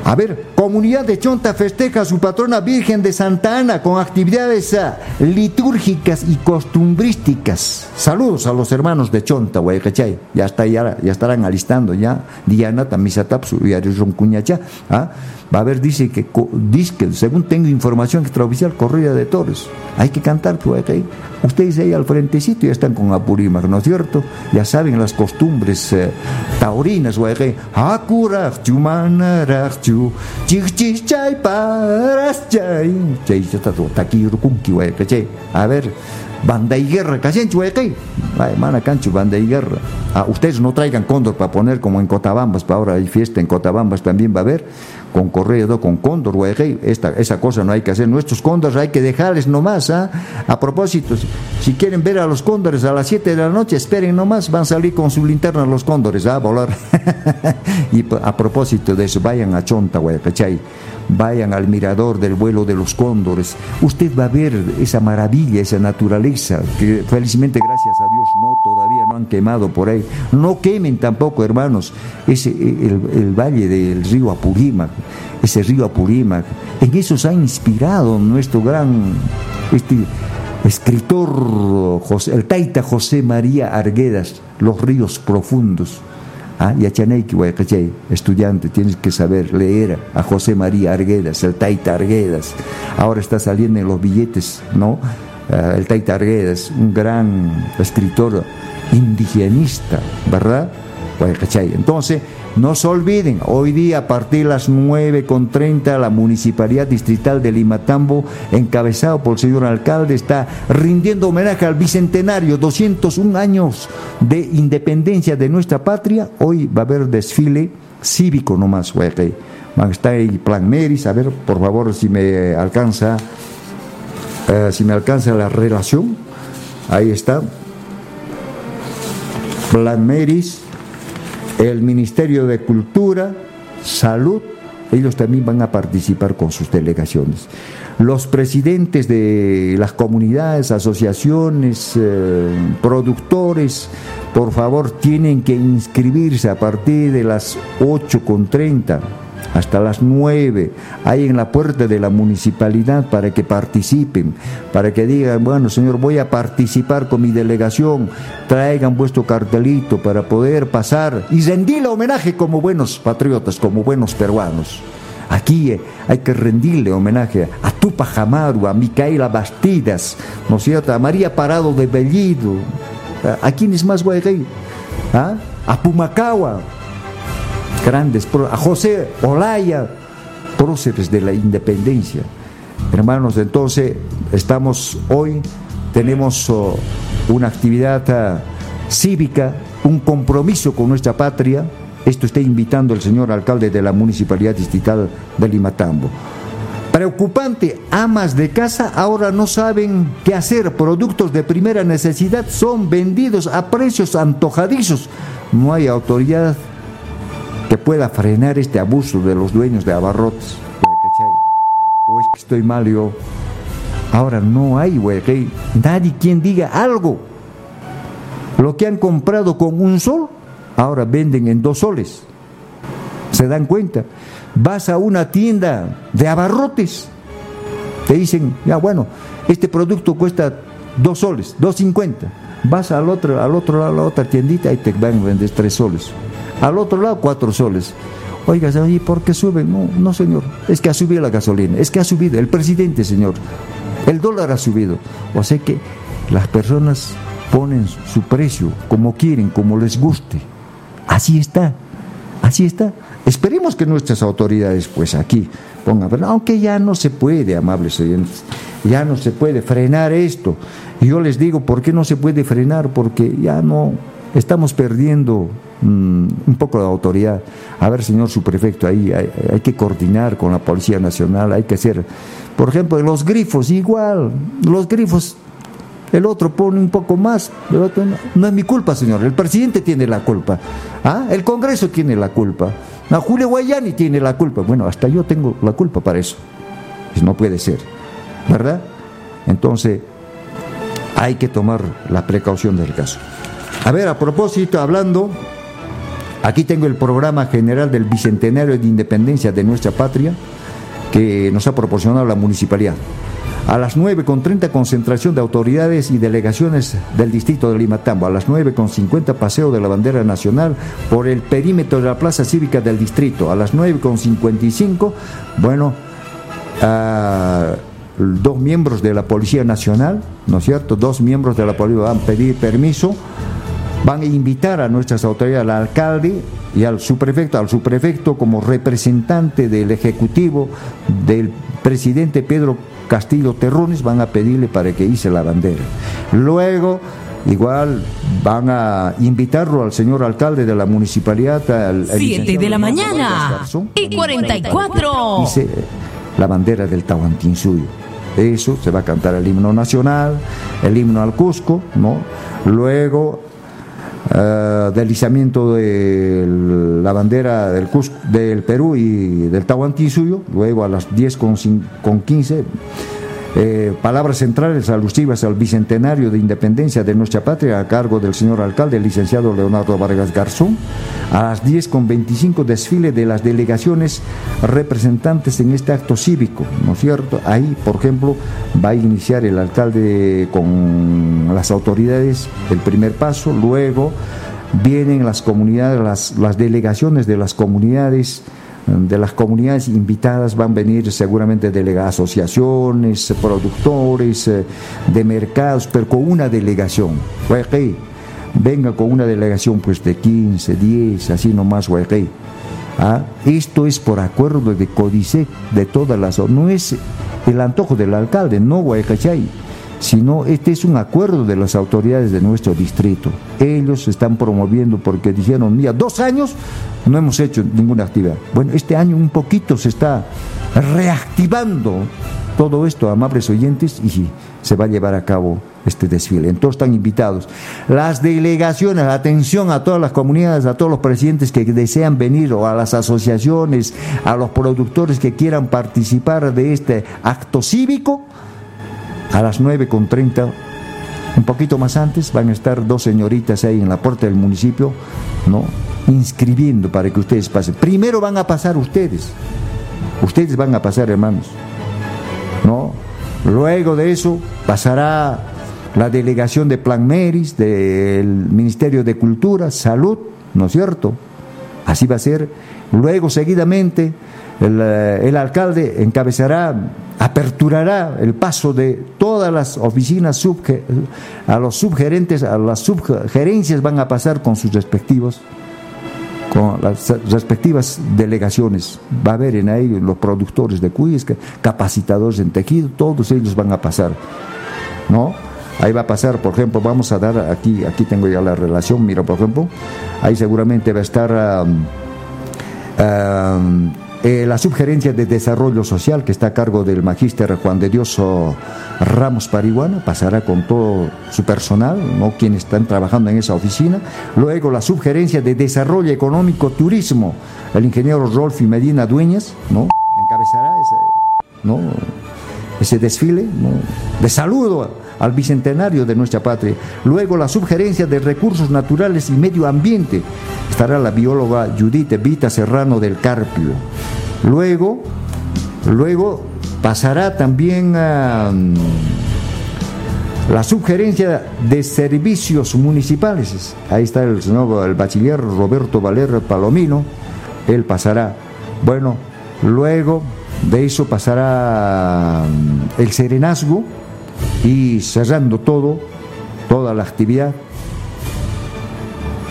A ver, comunidad de Chonta festeja a su patrona Virgen de Santa Ana con actividades ah, litúrgicas y costumbrísticas. Saludos a los hermanos de Chonta, Guayacachay. Ya, está, ya, ya estarán alistando ya. Diana, Tamisatapsu y Cuñacha. ¿ah? Va a haber, dice que, dice según tengo información extraoficial, corrida de toros. Hay que cantar, Ustedes ahí al frentecito ya están con Apurímac, ¿no es cierto? Ya saben las costumbres eh, taurinas, A ver, banda y guerra, casi mana cancho, banda y guerra. Ah, ustedes no traigan cóndor para poner como en Cotabambas, para ahora hay fiesta en Cotabambas también va a haber con corredo, con cóndor, esta, esa cosa no hay que hacer. Nuestros cóndores hay que dejarles nomás. ¿ah? A propósito, si quieren ver a los cóndores a las 7 de la noche, esperen nomás, van a salir con su linterna los cóndores ¿ah? a volar. y a propósito de eso, vayan a Chonta, ¿cachai? Vayan al mirador del vuelo de los cóndores. Usted va a ver esa maravilla, esa naturaleza, que felizmente, gracias a Dios, no todavía no han quemado por ahí. No quemen tampoco, hermanos, ese, el, el valle del río Apurímac ese río Apurímac. En eso se ha inspirado nuestro gran este, escritor, el taita José María Arguedas, Los ríos profundos. Ah, estudiante, tienes que saber leer a José María Arguedas, el Taita Arguedas. Ahora está saliendo en los billetes, ¿no? Ah, el Taita Arguedas, un gran escritor indigenista, ¿verdad? Entonces, no se olviden, hoy día a partir de las 9.30 la Municipalidad Distrital de Limatambo, encabezado por el señor alcalde, está rindiendo homenaje al bicentenario, 201 años de independencia de nuestra patria. Hoy va a haber desfile cívico nomás. Está el plan Meris, a ver, por favor, si me alcanza, eh, si me alcanza la relación. Ahí está. Plan Meris el Ministerio de Cultura, Salud, ellos también van a participar con sus delegaciones. Los presidentes de las comunidades, asociaciones, eh, productores, por favor, tienen que inscribirse a partir de las 8.30 hasta las 9, ahí en la puerta de la municipalidad para que participen, para que digan, bueno, señor, voy a participar con mi delegación, traigan vuestro cartelito para poder pasar y rendirle homenaje como buenos patriotas, como buenos peruanos. Aquí eh, hay que rendirle homenaje a Tupac Amaru, a Micaela Bastidas, ¿no es cierto? A María Parado de Bellido, ¿a, quién es más guay? ¿Ah? A Pumacagua, grandes, a José Olaya, próceres de la independencia. Hermanos, entonces estamos hoy, tenemos oh, una actividad ah, cívica, un compromiso con nuestra patria. Esto está invitando el señor alcalde de la Municipalidad Distrital de Limatambo. Preocupante, amas de casa ahora no saben qué hacer. Productos de primera necesidad son vendidos a precios antojadizos. No hay autoridad que pueda frenar este abuso de los dueños de abarrotes. O es que estoy mal yo. Ahora no hay, güey, nadie quien diga algo. Lo que han comprado con un sol, ahora venden en dos soles. ¿Se dan cuenta? Vas a una tienda de abarrotes, te dicen, ya bueno, este producto cuesta dos soles, dos cincuenta. Vas al otro, al otro lado, a la otra tiendita y te van a vender tres soles. Al otro lado, cuatro soles. Oiga, ¿y por qué sube? No, no, señor. Es que ha subido la gasolina. Es que ha subido el presidente, señor. El dólar ha subido. O sea que las personas ponen su precio como quieren, como les guste. Así está. Así está. Esperemos que nuestras autoridades, pues aquí, pongan, aunque ya no se puede, amables oyentes, ya no se puede frenar esto. Yo les digo, ¿por qué no se puede frenar? Porque ya no, estamos perdiendo mm, un poco de autoridad. A ver, señor subprefecto, ahí hay, que coordinar con la Policía Nacional, hay que hacer, por ejemplo, los grifos, igual, los grifos, el otro pone un poco más, el otro no. es mi culpa, señor, el presidente tiene la culpa, ¿ah? el Congreso tiene la culpa, no, Julio Guayani tiene la culpa, bueno, hasta yo tengo la culpa para eso, no puede ser, ¿verdad? Entonces, hay que tomar la precaución del caso. A ver, a propósito, hablando, aquí tengo el programa general del Bicentenario de Independencia de nuestra patria que nos ha proporcionado la municipalidad. A las 9.30 concentración de autoridades y delegaciones del distrito de Limatambo. A las 9.50 paseo de la bandera nacional por el perímetro de la plaza cívica del distrito. A las 9.55, bueno, uh, dos miembros de la Policía Nacional, ¿no es cierto? Dos miembros de la policía van a pedir permiso van a invitar a nuestras autoridades, al alcalde y al subprefecto, al subprefecto como representante del Ejecutivo, del presidente Pedro Castillo Terrones, van a pedirle para que hice la bandera. Luego, igual van a invitarlo al señor alcalde de la municipalidad. Al, 7 de la mañana y 44. Hice la bandera del Tahuantinsuyo. Eso se va a cantar el himno nacional, el himno al Cusco, ¿no? Luego Uh, deslizamiento de la bandera del, Cusco, del Perú y del Tahuantinsuyo, luego a las 10 con, con 15 eh, palabras centrales alusivas al bicentenario de independencia de nuestra patria a cargo del señor alcalde, el licenciado Leonardo Vargas Garzón. A las 10 con 25 desfile de las delegaciones representantes en este acto cívico, ¿no es cierto? Ahí, por ejemplo, va a iniciar el alcalde con las autoridades el primer paso, luego vienen las comunidades, las, las delegaciones de las comunidades de las comunidades invitadas van a venir seguramente delegadas, asociaciones, productores eh, de mercados, pero con una delegación. Venga con una delegación pues de 15, 10, así nomás. ¿Ah? Esto es por acuerdo de códice de todas las... No es el antojo del alcalde, no Guayachay sino este es un acuerdo de las autoridades de nuestro distrito. Ellos están promoviendo porque dijeron, mira, dos años no hemos hecho ninguna actividad. Bueno, este año un poquito se está reactivando todo esto, amables oyentes, y se va a llevar a cabo este desfile. Entonces están invitados. Las delegaciones, atención a todas las comunidades, a todos los presidentes que desean venir o a las asociaciones, a los productores que quieran participar de este acto cívico a las 9.30, un poquito más antes, van a estar dos señoritas ahí en la puerta del municipio, ¿no? Inscribiendo para que ustedes pasen. Primero van a pasar ustedes. Ustedes van a pasar, hermanos. ¿No? Luego de eso pasará la delegación de Plan Meris, del Ministerio de Cultura, Salud, ¿no es cierto? Así va a ser. Luego, seguidamente, el, eh, el alcalde encabezará aperturará el paso de todas las oficinas a los subgerentes, a las subgerencias van a pasar con sus respectivos con las respectivas delegaciones. Va a haber en ahí los productores de cuyes, capacitadores en tejido, todos ellos van a pasar. ¿No? Ahí va a pasar, por ejemplo, vamos a dar aquí, aquí tengo ya la relación, mira, por ejemplo, ahí seguramente va a estar um, um, eh, la subgerencia de desarrollo social que está a cargo del magíster Juan de Dios Ramos Parihuana pasará con todo su personal, no quienes están trabajando en esa oficina. Luego la subgerencia de desarrollo económico turismo, el ingeniero Rolfi Medina Dueñas, ¿no? encabezará ese, ¿no? ese desfile de saludo al bicentenario de nuestra patria. Luego la subgerencia de recursos naturales y medio ambiente estará la bióloga Judith Vita Serrano del Carpio. Luego, luego pasará también a mm, la subgerencia de servicios municipales. Ahí está el señor el bachiller Roberto Valer Palomino él pasará. Bueno, luego de eso pasará mm, el serenazgo y cerrando todo, toda la actividad,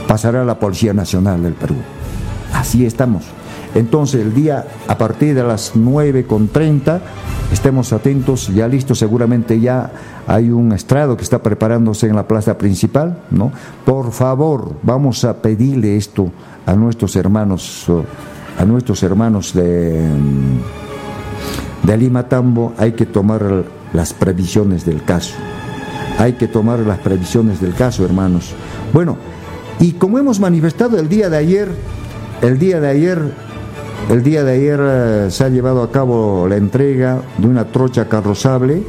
pasará la Policía Nacional del Perú. Así estamos. Entonces el día a partir de las 9.30 estemos atentos, ya listo, seguramente ya hay un estrado que está preparándose en la plaza principal, ¿no? Por favor, vamos a pedirle esto a nuestros hermanos, a nuestros hermanos de, de Lima Tambo, hay que tomar las previsiones del caso. Hay que tomar las previsiones del caso, hermanos. Bueno, y como hemos manifestado el día de ayer, el día de ayer, el día de ayer eh, se ha llevado a cabo la entrega de una trocha carrozable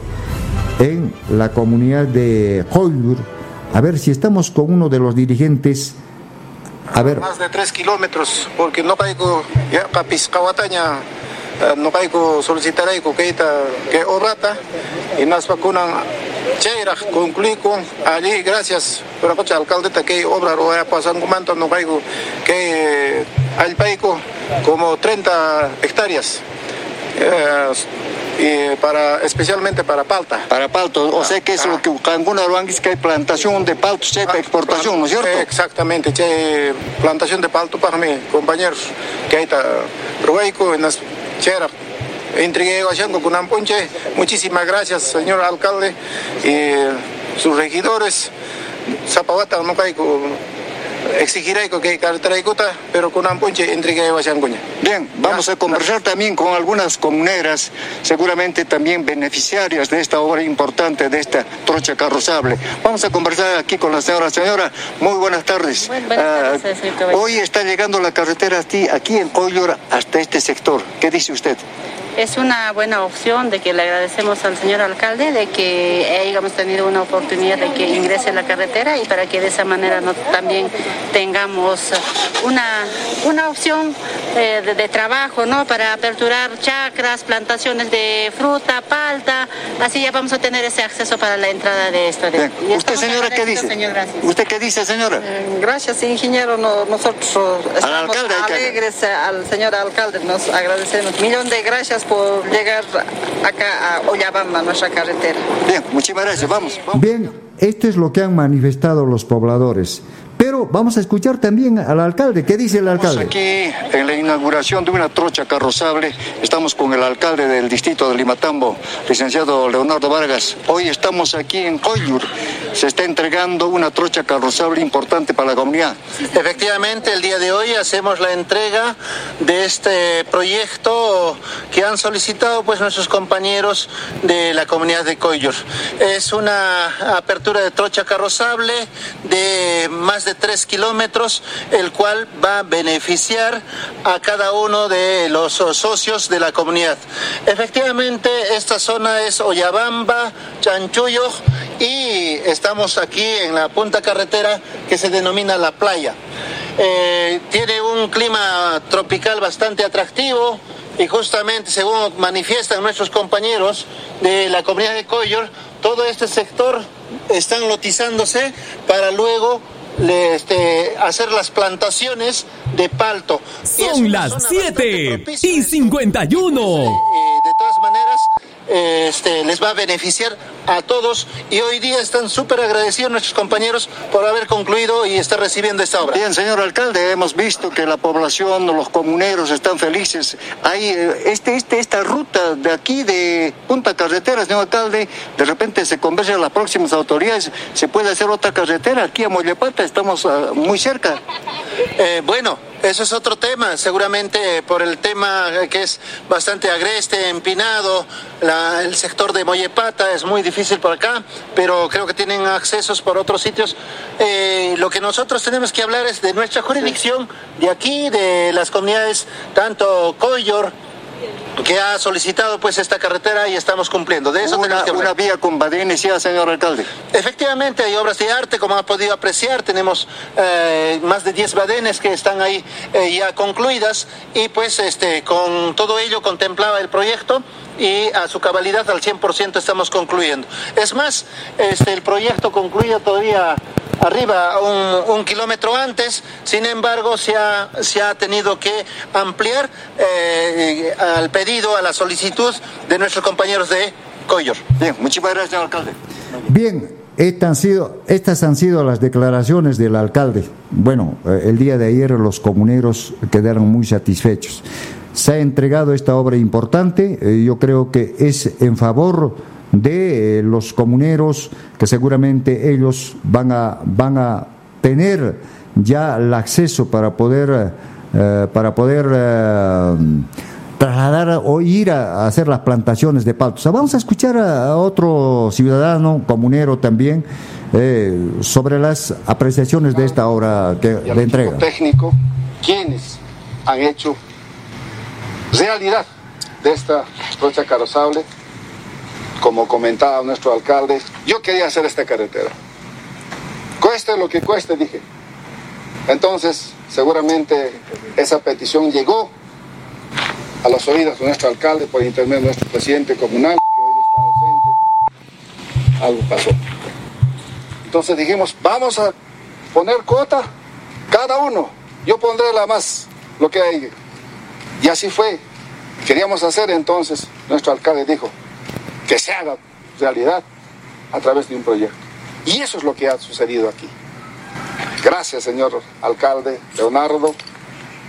en la comunidad de Hoylur. A ver si estamos con uno de los dirigentes. A ver. Más de tres kilómetros, porque no caigo ya capiscawataña eh, no caigo solicitar ahí que obrata y más vacunan Cheira, concluí con allí, gracias por el alcalde que obra o pasar un manto no caigo que al paico como 30 hectáreas. Eh, y para especialmente para palta. Para palto, o sea que es lo que alguna es que hay plantación de palto, para ah, exportación, ¿no es cierto? Exactamente, che, plantación de palto para mí, compañeros, que hay ta, en las cheras entregué a con Amponche. Muchísimas gracias, señor alcalde y sus regidores. Zapawata no caigo exigiré que carretera pero con Amponche entregué a Bien, vamos a conversar también con algunas comuneras, seguramente también beneficiarias de esta obra importante, de esta trocha carrozable. Vamos a conversar aquí con la señora. Señora, muy buenas tardes. Ah, hoy está llegando la carretera aquí en Collor hasta este sector. ¿Qué dice usted? Es una buena opción de que le agradecemos al señor alcalde de que hayamos tenido una oportunidad de que ingrese la carretera y para que de esa manera no, también tengamos una, una opción eh, de, trabajo, ¿no? Para aperturar chacras, plantaciones de fruta, palta, así ya vamos a tener ese acceso para la entrada de esto. ¿Usted, señora, qué dice? ¿Usted qué dice, señora? Eh, gracias, ingeniero. nosotros estamos alegres al señor alcalde, nos agradecemos. Millón de gracias por llegar acá a Ollabamba, nuestra carretera. Bien, muchísimas gracias, vamos. Bien, esto es lo que han manifestado los pobladores. Pero vamos a escuchar también al alcalde. ¿Qué dice el alcalde? Estamos aquí en la inauguración de una trocha carrozable. Estamos con el alcalde del distrito de Limatambo, licenciado Leonardo Vargas. Hoy estamos aquí en Coyur. Se está entregando una trocha carrozable importante para la comunidad. Efectivamente, el día de hoy hacemos la entrega de este proyecto que han solicitado pues nuestros compañeros de la comunidad de Coyur. Es una apertura de trocha carrozable de más de de 3 kilómetros, el cual va a beneficiar a cada uno de los socios de la comunidad. Efectivamente, esta zona es Oyabamba, Chanchuyo y estamos aquí en la punta carretera que se denomina La Playa. Eh, tiene un clima tropical bastante atractivo y justamente según manifiestan nuestros compañeros de la comunidad de Coyor, todo este sector están lotizándose para luego este, hacer las plantaciones de palto. Son las 7 y 51. Eh, de todas maneras, este, les va a beneficiar a todos y hoy día están súper agradecidos nuestros compañeros por haber concluido y estar recibiendo esta obra. Bien, señor alcalde, hemos visto que la población, los comuneros están felices. Hay eh, este, este, esta ruta de aquí de Punta Carretera, señor alcalde, de repente se conversa a las próximas autoridades, se puede hacer otra carretera aquí a Mollepata, estamos ah, muy cerca. Eh, bueno, eso es otro tema, seguramente por el tema que es bastante agreste, empinado, el sector de Mollepata es muy difícil por acá, pero creo que tienen accesos por otros sitios. Eh, lo que nosotros tenemos que hablar es de nuestra jurisdicción, de aquí, de las comunidades, tanto Coyor, que ha solicitado pues esta carretera y estamos cumpliendo. De eso una, una vía con ya, señor alcalde. Efectivamente, hay obras de arte, como ha podido apreciar, tenemos eh, más de 10 badenes que están ahí eh, ya concluidas y pues este con todo ello contemplaba el proyecto y a su cabalidad al 100% estamos concluyendo. Es más, este, el proyecto concluye todavía arriba un, kilómetro antes, sin embargo se ha, se ha tenido que ampliar eh, al pedido, a la solicitud de nuestros compañeros de Coyor. Bien, muchísimas gracias, señor alcalde. Bien, estas han, sido, estas han sido las declaraciones del alcalde. Bueno, eh, el día de ayer los comuneros quedaron muy satisfechos. Se ha entregado esta obra importante, eh, yo creo que es en favor de eh, los comuneros que seguramente ellos van a, van a tener ya el acceso para poder, eh, para poder trasladar o ir a, hacer las plantaciones de paltos. Vamos a escuchar a, otro ciudadano comunero también sobre las apreciaciones de esta obra que de entrega. técnico, quienes han hecho realidad de esta trocha carrozable como comentaba nuestro alcalde, yo quería hacer esta carretera. Cueste lo que cueste, dije. Entonces, seguramente esa petición llegó a los oídos de nuestro alcalde por intermedio de nuestro presidente comunal, que hoy está ausente. Algo pasó. Entonces dijimos, vamos a poner cuota cada uno. Yo pondré la más, lo que hay. Y así fue. Queríamos hacer entonces, nuestro alcalde dijo, que se haga realidad a través de un proyecto. Y eso es lo que ha sucedido aquí. Gracias, señor alcalde Leonardo.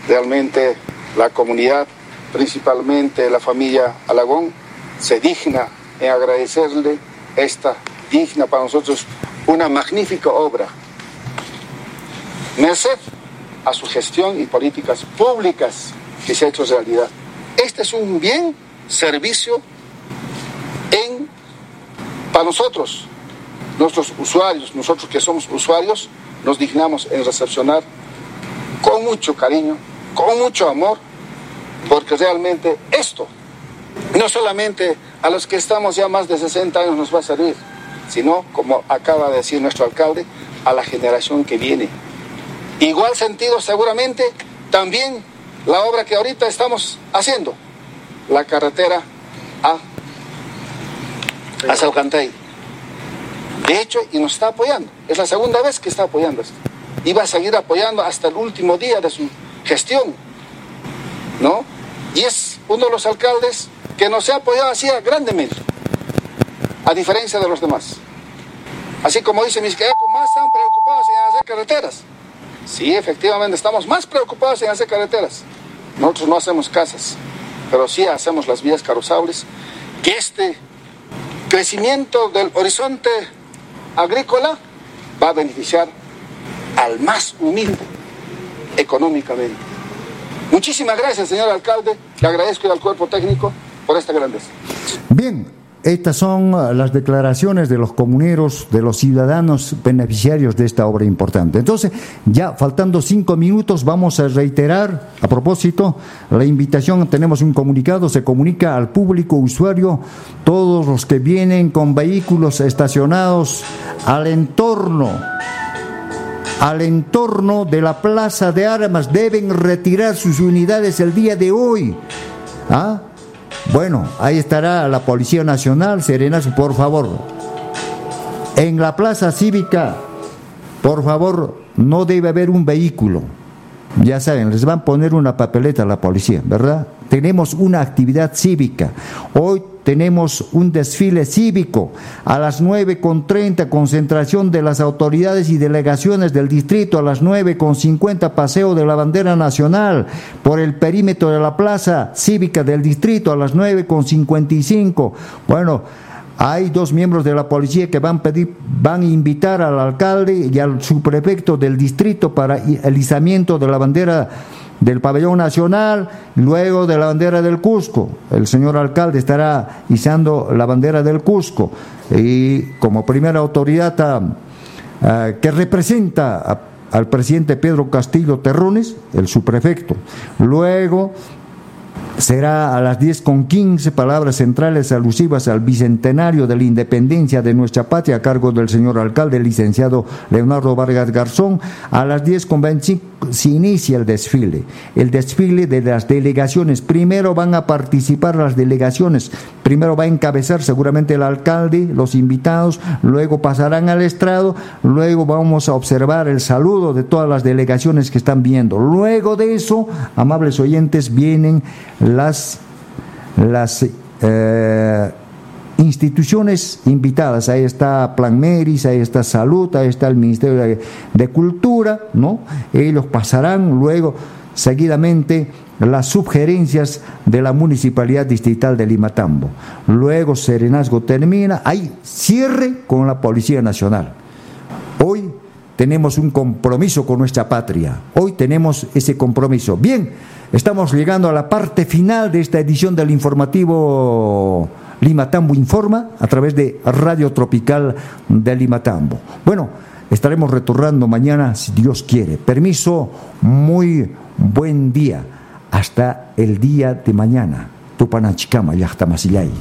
Realmente la comunidad, principalmente la familia Alagón, se digna en agradecerle esta digna para nosotros una magnífica obra. Merced a su gestión y políticas públicas que se ha hecho realidad. Este es un bien servicio para nosotros, nuestros usuarios, nosotros que somos usuarios, nos dignamos en recepcionar con mucho cariño, con mucho amor, porque realmente esto, no solamente a los que estamos ya más de 60 años nos va a servir, sino, como acaba de decir nuestro alcalde, a la generación que viene. Igual sentido seguramente también la obra que ahorita estamos haciendo, la carretera a a Saucantay. De hecho, y nos está apoyando. Es la segunda vez que está apoyando esto. Y va a seguir apoyando hasta el último día de su gestión. ¿No? Y es uno de los alcaldes que nos ha apoyado así grandemente. A diferencia de los demás. Así como dice mis que más están preocupados en hacer carreteras. Sí, efectivamente, estamos más preocupados en hacer carreteras. Nosotros no hacemos casas, pero sí hacemos las vías carosables. Que este crecimiento del horizonte agrícola va a beneficiar al más humilde económicamente. Muchísimas gracias, señor alcalde. Le agradezco al cuerpo técnico por esta grandeza. Bien, estas son uh, las declaraciones de los comuneros, de los ciudadanos beneficiarios de esta obra importante. Entonces, ya faltando cinco minutos, vamos a reiterar, a propósito, la invitación, tenemos un comunicado, se comunica al público usuario, todos los que vienen con vehículos estacionados al entorno al entorno de la plaza de armas deben retirar sus unidades el día de hoy. ¿Ah? Bueno, ahí estará la Policía Nacional, Serenas, por favor. En la plaza cívica, por favor, no debe haber un vehículo. Ya saben, les van a poner una papeleta a la policía, ¿verdad? Tenemos una actividad cívica. Hoy tenemos un desfile cívico a las 9.30, concentración de las autoridades y delegaciones del distrito, a las 9.50, paseo de la bandera nacional por el perímetro de la plaza cívica del distrito, a las 9.55. Bueno, hay dos miembros de la policía que van a pedir, van invitar al alcalde y al subprefecto del distrito para el izamiento de la bandera del pabellón nacional, luego de la bandera del Cusco. El señor alcalde estará izando la bandera del Cusco y como primera autoridad ah, ah, que representa al presidente Pedro Castillo Terrones, el subprefecto. Luego será a las 10 con 15 palabras centrales alusivas al bicentenario de la independencia de nuestra patria a cargo del señor alcalde, licenciado Leonardo Vargas Garzón. A las 10 con 25 se inicia el desfile, el desfile de las delegaciones. Primero van a participar las delegaciones, primero va a encabezar seguramente el alcalde, los invitados, luego pasarán al estrado, luego vamos a observar el saludo de todas las delegaciones que están viendo. Luego de eso, amables oyentes, vienen las, las eh, instituciones invitadas. Ahí está Plan Meris, ahí está Salud, ahí está el Ministerio de, Cultura, ¿no? Ellos pasarán luego seguidamente las sugerencias de la Municipalidad Distrital de Limatambo. Luego Serenazgo termina, hay cierre con la Policía Nacional. Hoy tenemos un compromiso con nuestra patria. Hoy tenemos ese compromiso. Bien, Estamos llegando a la parte final de esta edición del informativo Limatambo Informa a través de Radio Tropical de Limatambo. Bueno, estaremos retornando mañana si Dios quiere. Permiso, muy buen día. Hasta el día de mañana. Tupanachikama, Yachtamasillay.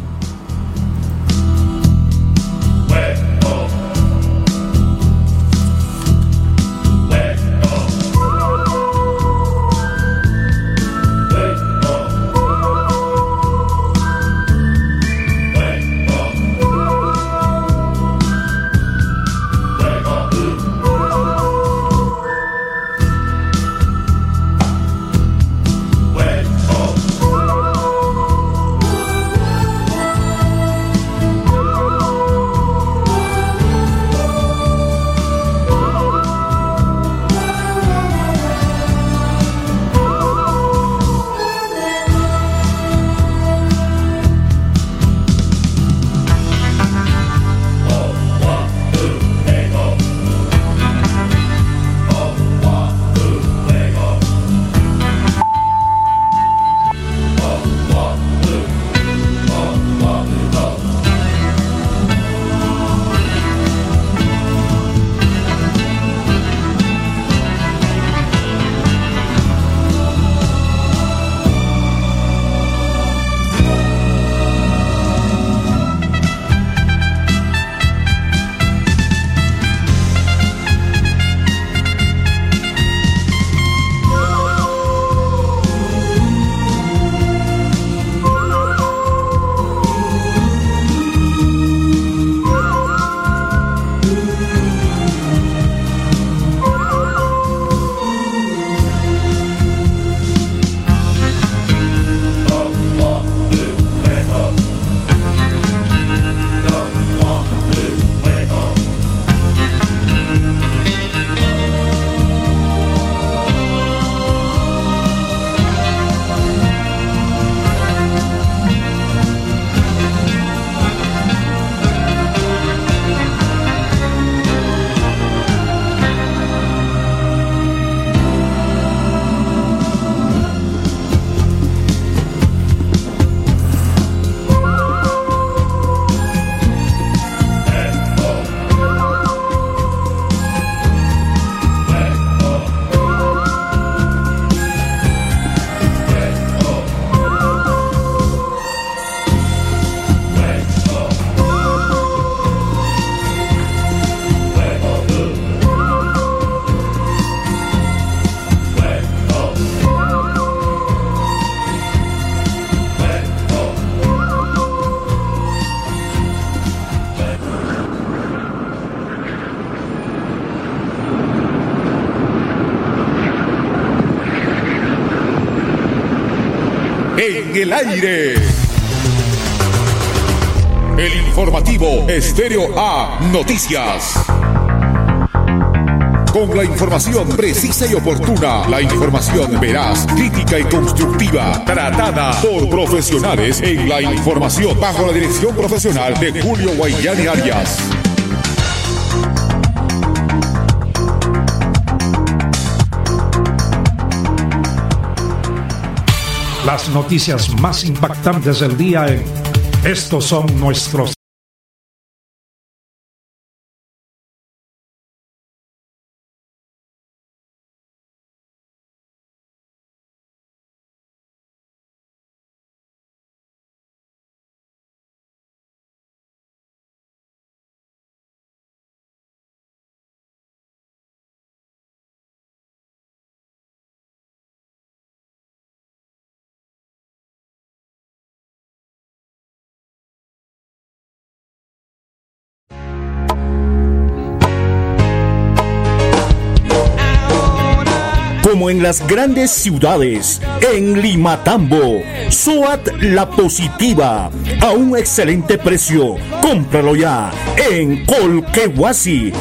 El aire. El informativo Estéreo A Noticias. Con la información precisa y oportuna, la información veraz, crítica y constructiva, tratada por profesionales en la información bajo la dirección profesional de Julio Guayani Arias. Las noticias más impactantes del día en Estos son nuestros en las grandes ciudades. En Limatambo, SOAT La Positiva, a un excelente precio. Cómpralo ya en Colquehuasi,